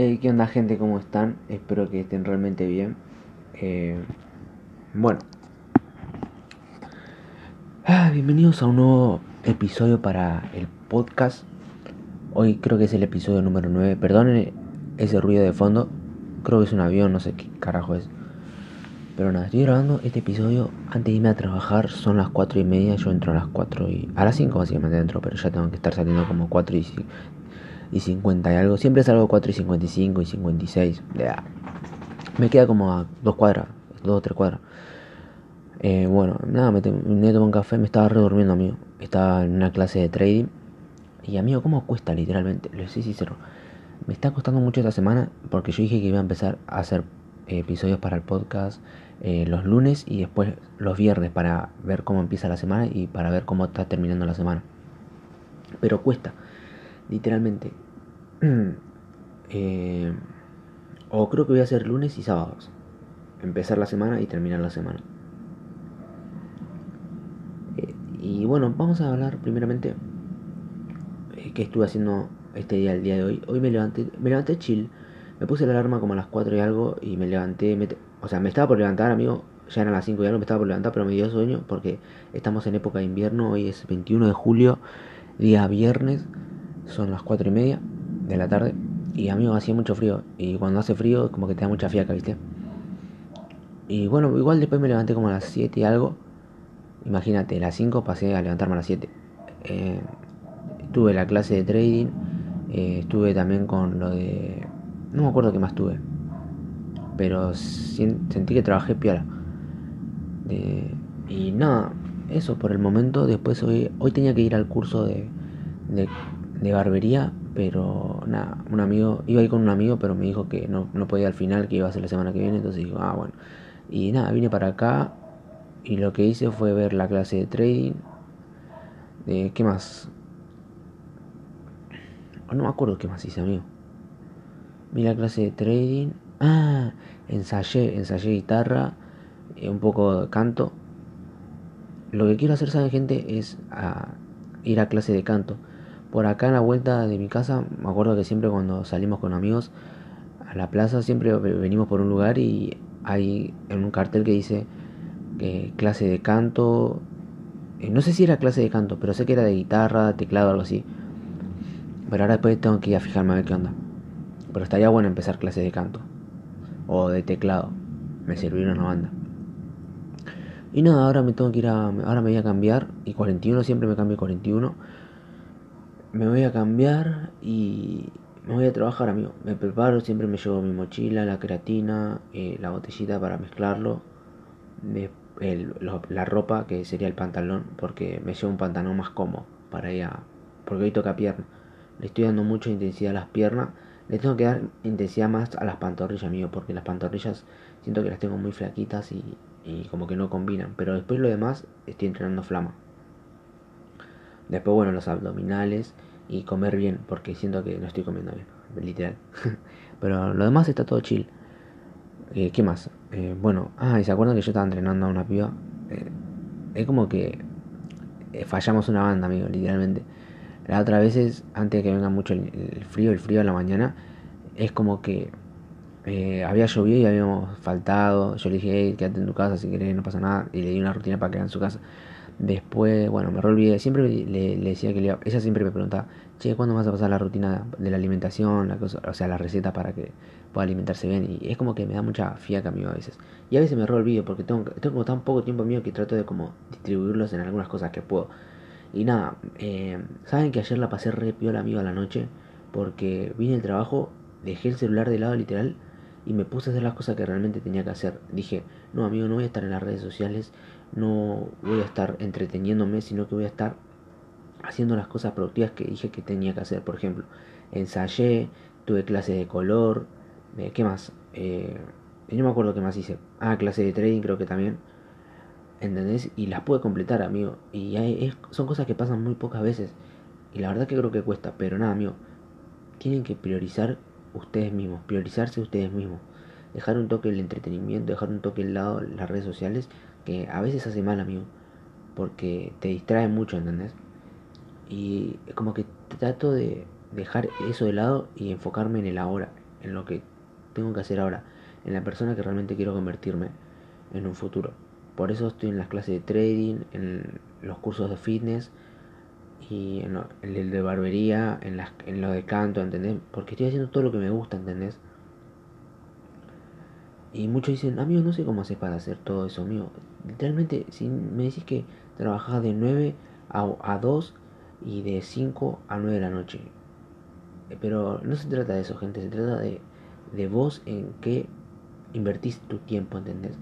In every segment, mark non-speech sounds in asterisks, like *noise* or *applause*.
Eh, ¿Qué onda gente? ¿Cómo están? Espero que estén realmente bien. Eh, bueno. Ah, bienvenidos a un nuevo episodio para el podcast. Hoy creo que es el episodio número 9. Perdonen ese ruido de fondo. Creo que es un avión, no sé qué carajo es. Pero nada, estoy grabando este episodio antes de irme a trabajar. Son las 4 y media. Yo entro a las 4 y. A las 5 básicamente entro, pero ya tengo que estar saliendo como 4 y, y 50 y algo. Siempre salgo 4 y 55 y 56. Me queda como a 2 cuadras, 2 o 3 cuadras. Eh, bueno, nada, me, me tomé un café, me estaba redurmiendo, amigo. Estaba en una clase de trading. Y amigo, ¿cómo cuesta literalmente? Lo sé sincero. Me está costando mucho esta semana porque yo dije que iba a empezar a hacer episodios para el podcast eh, los lunes y después los viernes para ver cómo empieza la semana y para ver cómo está terminando la semana. Pero cuesta, literalmente. *clears throat* Eh, o creo que voy a hacer lunes y sábados. Empezar la semana y terminar la semana. Eh, y bueno, vamos a hablar primeramente qué estuve haciendo este día, el día de hoy. Hoy me levanté, me levanté chill. Me puse la alarma como a las 4 y algo y me levanté, o sea, me estaba por levantar, amigo. Ya eran las 5 y algo, me estaba por levantar, pero me dio sueño porque estamos en época de invierno. Hoy es 21 de julio, día viernes. Son las 4 y media de la tarde. Y amigo, hacía mucho frío. Y cuando hace frío, como que te da mucha fiaca, ¿viste? Y bueno, igual después me levanté como a las 7 y algo. Imagínate, a las 5 pasé a levantarme a las 7. Eh, tuve la clase de trading. Eh, estuve también con lo de. No me acuerdo qué más tuve pero sentí que trabajé piola. y nada, eso por el momento. Después hoy, hoy tenía que ir al curso de, de, barbería, pero nada, un amigo, iba a ir con un amigo, pero me dijo que no, no podía al final, que iba a ser la semana que viene, entonces digo, ah, bueno. Y nada, vine para acá y lo que hice fue ver la clase de trading. De, ¿Qué más? No me acuerdo qué más hice, amigo. Vi la clase de trading. Ah, ensayé, ensayé guitarra, eh, un poco de canto. Lo que quiero hacer, ¿saben gente? Es a ir a clase de canto. Por acá en la vuelta de mi casa, me acuerdo que siempre cuando salimos con amigos a la plaza, siempre venimos por un lugar y hay en un cartel que dice que clase de canto. Eh, no sé si era clase de canto, pero sé que era de guitarra, teclado, algo así. Pero ahora después tengo que ir a fijarme a ver qué onda. Pero estaría bueno empezar clase de canto o de teclado. Me sirvieron una banda. Y nada, ahora me tengo que ir a. Ahora me voy a cambiar. Y 41, siempre me cambio 41. Me voy a cambiar y me voy a trabajar, amigo. Me preparo, siempre me llevo mi mochila, la creatina, eh, la botellita para mezclarlo. la ropa, que sería el pantalón, porque me llevo un pantalón más cómodo para ir a. Porque hoy toca pierna. Le estoy dando mucha intensidad a las piernas le tengo que dar intensidad más a las pantorrillas, amigo, porque las pantorrillas siento que las tengo muy flaquitas y, como que no combinan. Pero después lo demás estoy entrenando flama. Después, bueno, los abdominales y comer bien, porque siento que no estoy comiendo bien, literal. *laughs* Pero lo demás está todo chill. Eh, ¿Qué más? Eh, bueno, ah, y se acuerdan que yo estaba entrenando a una piba. Eh, es como que fallamos una banda, amigo, literalmente. La otra vez antes de que venga mucho el, frío, el frío de la mañana, es como que eh, había llovido y habíamos faltado. Yo le dije, hey, quédate en tu casa si querés, no pasa nada. Y le di una rutina para quedar en su casa. Después, bueno, me olvidé. Siempre le, decía que le, ella siempre me preguntaba, che, ¿cuándo vas a pasar la rutina de la alimentación? La cosa, o sea, la receta para que pueda alimentarse bien. Y es como que me da mucha fiaca amigo a veces. Y a veces me olvido porque tengo, tengo como tan poco tiempo mío que trato de como distribuirlos en algunas cosas que puedo. Y nada, eh, saben que ayer la pasé re piola amigo a la noche porque vine al trabajo, dejé el celular de lado literal y me puse a hacer las cosas que realmente tenía que hacer. Dije, no amigo, no voy a estar en las redes sociales, no voy a estar entreteniéndome, sino que voy a estar haciendo las cosas productivas que dije que tenía que hacer. Por ejemplo, ensayé, tuve clases de color, eh, ¿qué más? Eh, no me acuerdo qué más hice. Ah, clase de trading creo que también. ¿Entendés? Y las puede completar, amigo. Y hay, son cosas que pasan muy pocas veces. Y la verdad que creo que cuesta. Pero nada, amigo. Tienen que priorizar ustedes mismos. Priorizarse ustedes mismos. Dejar un toque el entretenimiento. Dejar un toque el lado las redes sociales. Que a veces hace mal, amigo. Porque te distrae mucho, ¿entendés? Y como que trato de dejar eso de lado y enfocarme en el ahora. en lo que tengo que hacer ahora, en la persona que realmente quiero convertirme en un futuro. Por eso estoy en las clases de trading, en los cursos de fitness y en, el de barbería, en, las, en lo de canto, ¿entendés? Porque estoy haciendo todo lo que me gusta, ¿entendés? Y muchos dicen, amigo, no sé cómo haces para hacer todo eso, amigo. Literalmente, si me decís que trabajas de 9 a, a 2 y de 5 a 9 de la noche. Eh, pero no se trata de eso, gente. Se trata de, de vos en qué invertís tu tiempo, ¿entendés?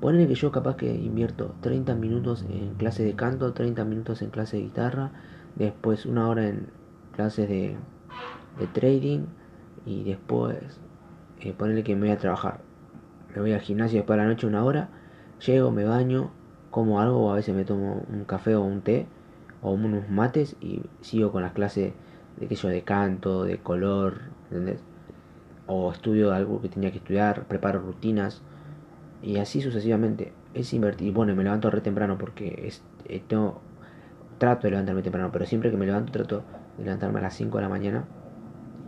Ponele que yo capaz que invierto 30 minutos en clase de canto, 30 minutos en clase de guitarra, después una hora en clases de, de trading y después eh, que me voy a trabajar. Me voy al gimnasio después de la noche una hora, llego, me baño, como algo o a veces me tomo un café o un té o unos mates y sigo con las clases de aquello de canto, de color, ¿entendés? O estudio algo que tenía que estudiar, preparo rutinas y así sucesivamente. Es invertir. Bueno, me levanto re temprano porque es, eh, tengo, trato de levantarme temprano, pero siempre que me levanto trato de levantarme a las 5 de la mañana.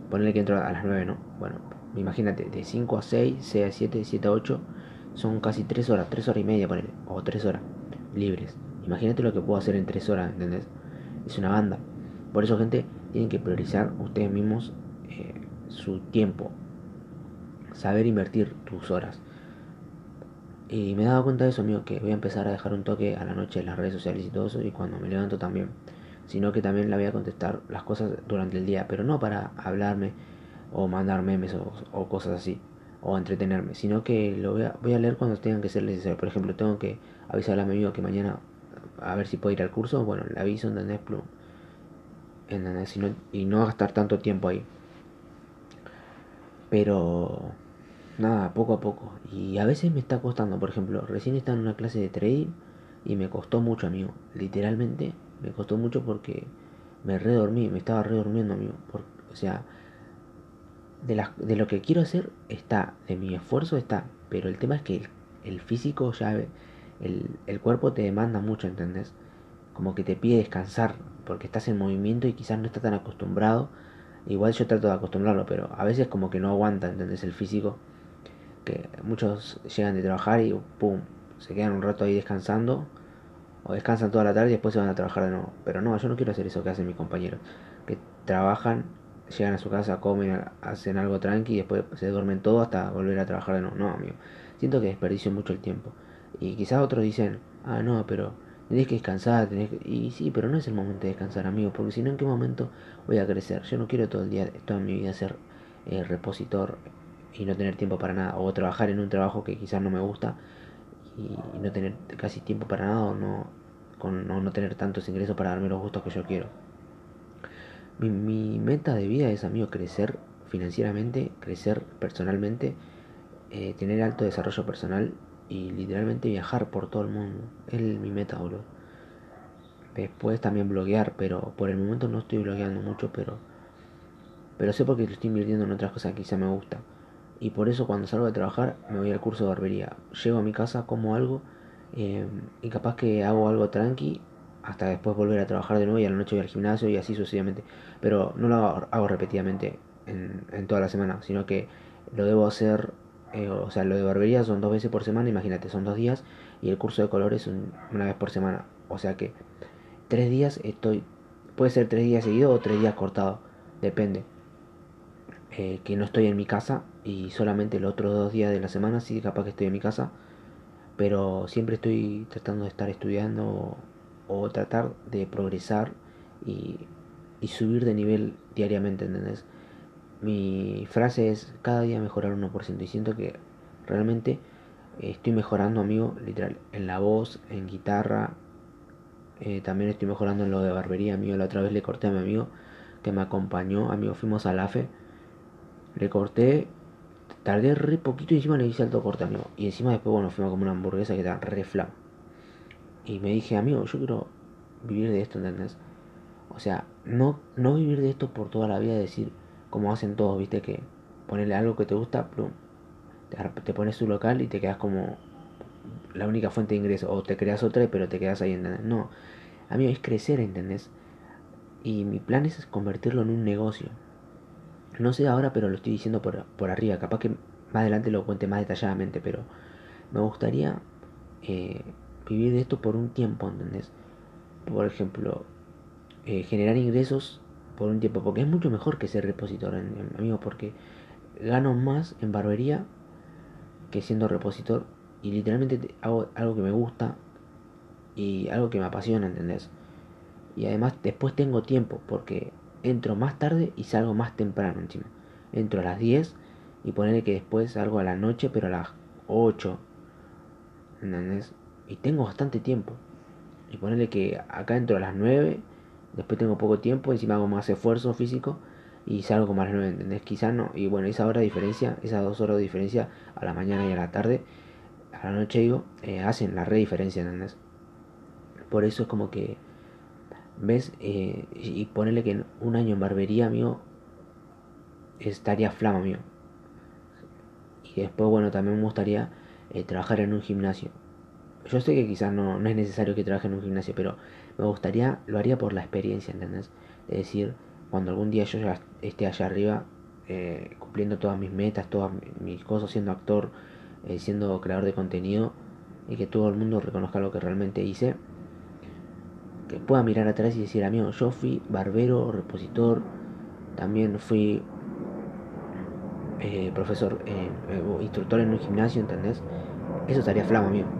Ponerle que entro a las 9, ¿no? Bueno, imagínate, de 5 a 6, 6 a 7, 7 a 8, son casi 3 horas, 3 horas y media, ponerle, o 3 horas libres. Imagínate lo que puedo hacer en 3 horas, ¿entendés? Es una banda. Por eso, gente, tienen que priorizar ustedes mismos eh, su tiempo. Saber invertir tus horas. Y me he dado cuenta de eso, amigo, que voy a empezar a dejar un toque a la noche en las redes sociales y todo eso, y cuando me levanto también. Sino que también la voy a contestar las cosas durante el día, pero no para hablarme o mandar memes o, cosas así, o entretenerme, sino que lo voy a, voy a leer cuando tengan que ser necesario. Por ejemplo, tengo que avisarle a mi amigo que mañana a ver si puedo ir al curso, bueno, le aviso, en Plum. ¿Entendés? Y no, y no gastar tanto tiempo ahí. Pero nada, poco a poco. Y a veces me está costando, por ejemplo, recién estaba en una clase de trading y me costó mucho, amigo. Literalmente me costó mucho porque me redormí, me estaba redormiendo, amigo. o sea, de, la, de lo que quiero hacer está, de mi esfuerzo está, pero el tema es que el, físico ya, el, el cuerpo te demanda mucho, ¿entendés? Como que te pide descansar porque estás en movimiento y quizás no estás tan acostumbrado. Igual yo trato de acostumbrarlo, pero a veces como que no aguanta, ¿entendés? El físico que muchos llegan de trabajar y pum, se quedan un rato ahí descansando o descansan toda la tarde y después se van a trabajar de nuevo. Pero no, yo no quiero hacer eso que hacen mis compañeros, que trabajan, llegan a su casa, comen, hacen algo tranqui y después se duermen todo hasta volver a trabajar de nuevo. No, amigo, siento que desperdicio mucho el tiempo. Y quizás otros dicen, ah, no, pero tenés que descansar, tenés y sí, pero no es el momento de descansar, amigo, porque si no, ¿en qué momento voy a crecer? Yo no quiero todo el día, toda mi vida ser eh, repositor y no tener tiempo para nada, o trabajar en un trabajo que quizás no me gusta y, no tener casi tiempo para nada, o no, con, no, tener tantos ingresos para darme los gustos que yo quiero. Mi, mi meta de vida es, amigo, crecer financieramente, crecer personalmente, eh, tener alto desarrollo personal y literalmente viajar por todo el mundo. Es mi meta, boludo. Después también bloguear, pero por el momento no estoy blogueando mucho, pero pero sé porque estoy invirtiendo en otras cosas que quizá me gusta y por eso cuando salgo de trabajar me voy al curso de barbería. Llego a mi casa, como algo eh, y capaz que hago algo tranqui hasta después volver a trabajar de nuevo y a la noche voy al gimnasio y así sucesivamente. Pero no lo hago, repetidamente en, toda la semana, sino que lo debo hacer, eh, o sea, lo de barbería son dos veces por semana, imagínate, son dos días y el curso de colores una vez por semana. O sea que tres días estoy, puede ser tres días seguidos o tres días cortados, depende. Eh, que no estoy en mi casa y solamente los otros dos días de la semana sí capaz que estoy en mi casa, pero siempre estoy tratando de estar estudiando o, tratar de progresar y, subir de nivel diariamente, ¿entendés? Mi frase es cada día mejorar 1% y siento que realmente estoy mejorando, amigo, literal, en la voz, en guitarra, eh, también estoy mejorando en lo de barbería, amigo, la otra vez le corté a mi amigo que me acompañó, amigo, fuimos a la AFE le corté, tardé re poquito y encima le hice alto corte, amigo. Y encima después, bueno, fuimos como una hamburguesa que era re. Y me dije, amigo, yo quiero vivir de esto, ¿entendés? O sea, no, no vivir de esto por toda la vida, decir, como hacen todos, viste, que ponerle algo que te gusta, plum, te, pones tu local y te quedas como la única fuente de ingreso. O te creas otra, pero te quedas ahí, ¿entendés? No, amigo, es crecer, ¿entendés? Y mi plan es convertirlo en un negocio No sé ahora, pero lo estoy diciendo por, por arriba. Capaz que más adelante lo cuente más detalladamente, pero me gustaría eh, vivir de esto por un tiempo, ¿entendés? Por ejemplo, eh, generar ingresos por un tiempo, porque es mucho mejor que ser repositor, amigo, porque gano más en barbería que siendo repositor y literalmente hago algo que me gusta y algo que me apasiona, ¿entendés? Y además después tengo tiempo porque entro más tarde y salgo más temprano encima. Entro a las 10 y ponerle que después salgo a la noche, pero a las 8. ¿Entendés? Y tengo bastante tiempo. Y ponerle que acá entro a las 9, después tengo poco tiempo, encima hago más esfuerzo físico y salgo como a las 9, ¿entendés? Quizás no. Y bueno, esa hora de diferencia, esas dos horas de diferencia a la mañana y a la tarde, a la noche digo, eh, hacen la re diferencia, ¿entendés? Por eso es como que, ¿ves? Eh, y ponerle que un año en barbería, amigo, estaría flama, amigo. Y después, bueno, también me gustaría eh, trabajar en un gimnasio. Yo sé que quizás no, no es necesario que trabaje en un gimnasio, pero me gustaría, lo haría por la experiencia, ¿entendés? Es decir, cuando algún día yo ya esté allá arriba, eh, cumpliendo todas mis metas, todas mis cosas, siendo actor, eh, siendo creador de contenido, y que todo el mundo reconozca lo que realmente hice, que pueda mirar atrás y decir, amigo, yo fui barbero, repositor, también fui eh, profesor, eh, instructor en un gimnasio, ¿entendés? Eso estaría flama, amigo.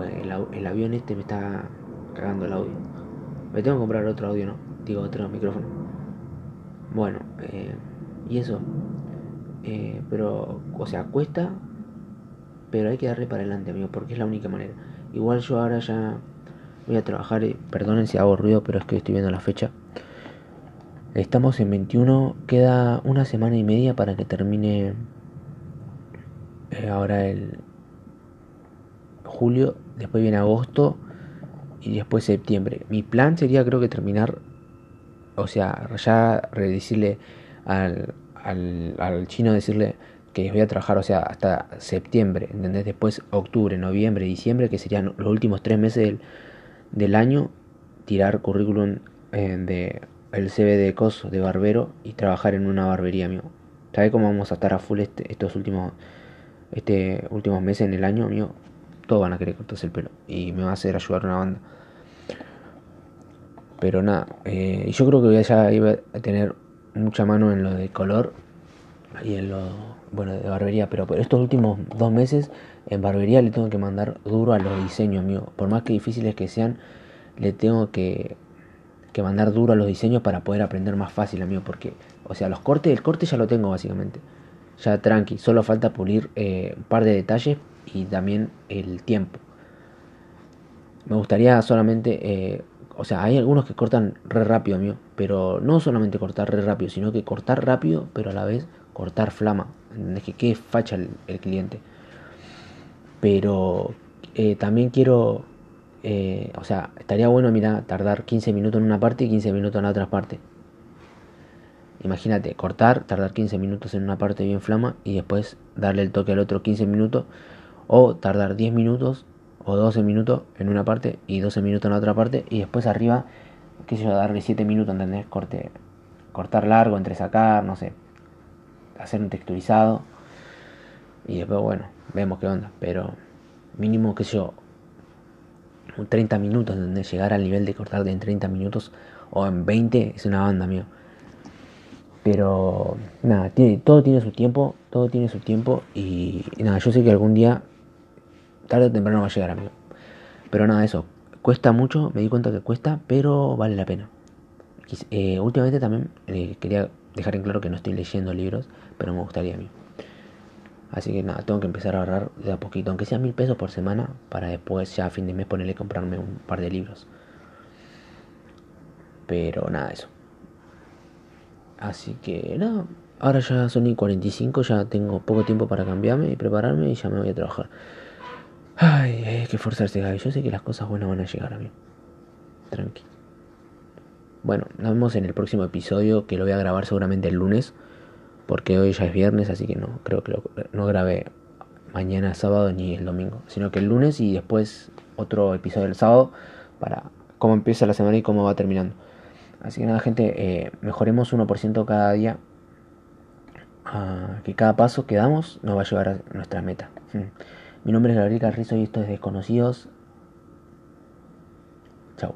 El, avión este me está cagando el audio. Me tengo que comprar otro audio, ¿no? Digo, otro micrófono. Bueno, eh, y eso. pero, o sea, cuesta, pero hay que darle para adelante, amigo, porque es la única manera. Igual yo ahora ya voy a trabajar, perdonen si hago ruido, pero es que estoy viendo la fecha. Estamos en 21, queda una semana y media para que termine eh, ahora el julio, después viene agosto y después septiembre. Mi plan sería creo que terminar, o sea, ya decirle al, al, al chino, decirle que voy a trabajar, o sea, hasta septiembre, ¿entendés? Después octubre, noviembre, diciembre, que serían los últimos tres meses del, del año, tirar currículum eh, de el CV de coso de barbero y trabajar en una barbería, amigo. ¿Sabes cómo vamos a estar a full este, estos últimos este últimos meses en el año, amigo? Todos van a querer cortarse el pelo y me va a hacer ayudar una banda. Pero nada, eh, yo creo que ya iba a tener mucha mano en lo de color y en lo bueno de barbería, pero por estos últimos dos meses en barbería le tengo que mandar duro a los diseños, amigo. Por más que difíciles que sean, le tengo que que mandar duro a los diseños para poder aprender más fácil, amigo. Porque, o sea, los cortes, el corte ya lo tengo básicamente. Ya tranqui, solo falta pulir eh, un par de detalles y también el tiempo. Me gustaría solamente, eh, o sea, hay algunos que cortan re rápido, amigo. Pero no solamente cortar re rápido, sino que cortar rápido, pero a la vez cortar flama. Es que quede facha el, cliente. Pero eh, también quiero eh, o sea, estaría bueno, mira, tardar 15 minutos en una parte y 15 minutos en la otra parte. Imagínate, cortar, tardar 15 minutos en una parte bien flama y después darle el toque al otro 15 minutos. O tardar 10 minutos o 12 minutos en una parte y 12 minutos en la otra parte. Y después arriba, qué sé yo, darle 7 minutos, ¿entendés? Corte, cortar largo, entre sacar, no sé. Hacer un texturizado. Y después, bueno, vemos qué onda. Pero mínimo, que yo, 30 minutos, donde llegar al nivel de cortar en 30 minutos o en 20 es una banda, mío. Pero nada, tiene, todo tiene su tiempo, todo tiene su tiempo y, nada, yo sé que algún día, tarde o temprano va a llegar, amigo. Pero nada, eso, cuesta mucho, me di cuenta que cuesta, pero vale la pena. Eh, últimamente también eh, quería dejar en claro que no estoy leyendo libros, pero me gustaría a mí. Así que nada, tengo que empezar a ahorrar de a poquito, aunque sea mil pesos por semana, para después ya a fin de mes ponerle comprarme un par de libros. Pero nada, eso. Así que nada, ahora ya son y 45, ya tengo poco tiempo para cambiarme y prepararme y ya me voy a trabajar. Ay, eh, hay que forzarse, este Gaby. Yo sé que las cosas buenas van a llegar a mí. Tranqui. Bueno, nos vemos en el próximo episodio que lo voy a grabar seguramente el lunes. Porque hoy ya es viernes, así que no, creo que lo, no grabé mañana sábado ni el domingo. Sino que el lunes y después otro episodio el sábado para cómo empieza la semana y cómo va terminando. Así que nada, gente, eh, mejoremos 1% cada día. Ah, que cada paso que damos nos va a llevar a nuestra meta. Hmm. Mi nombre es Gabriel Carrizo y esto es Desconocidos. Chao.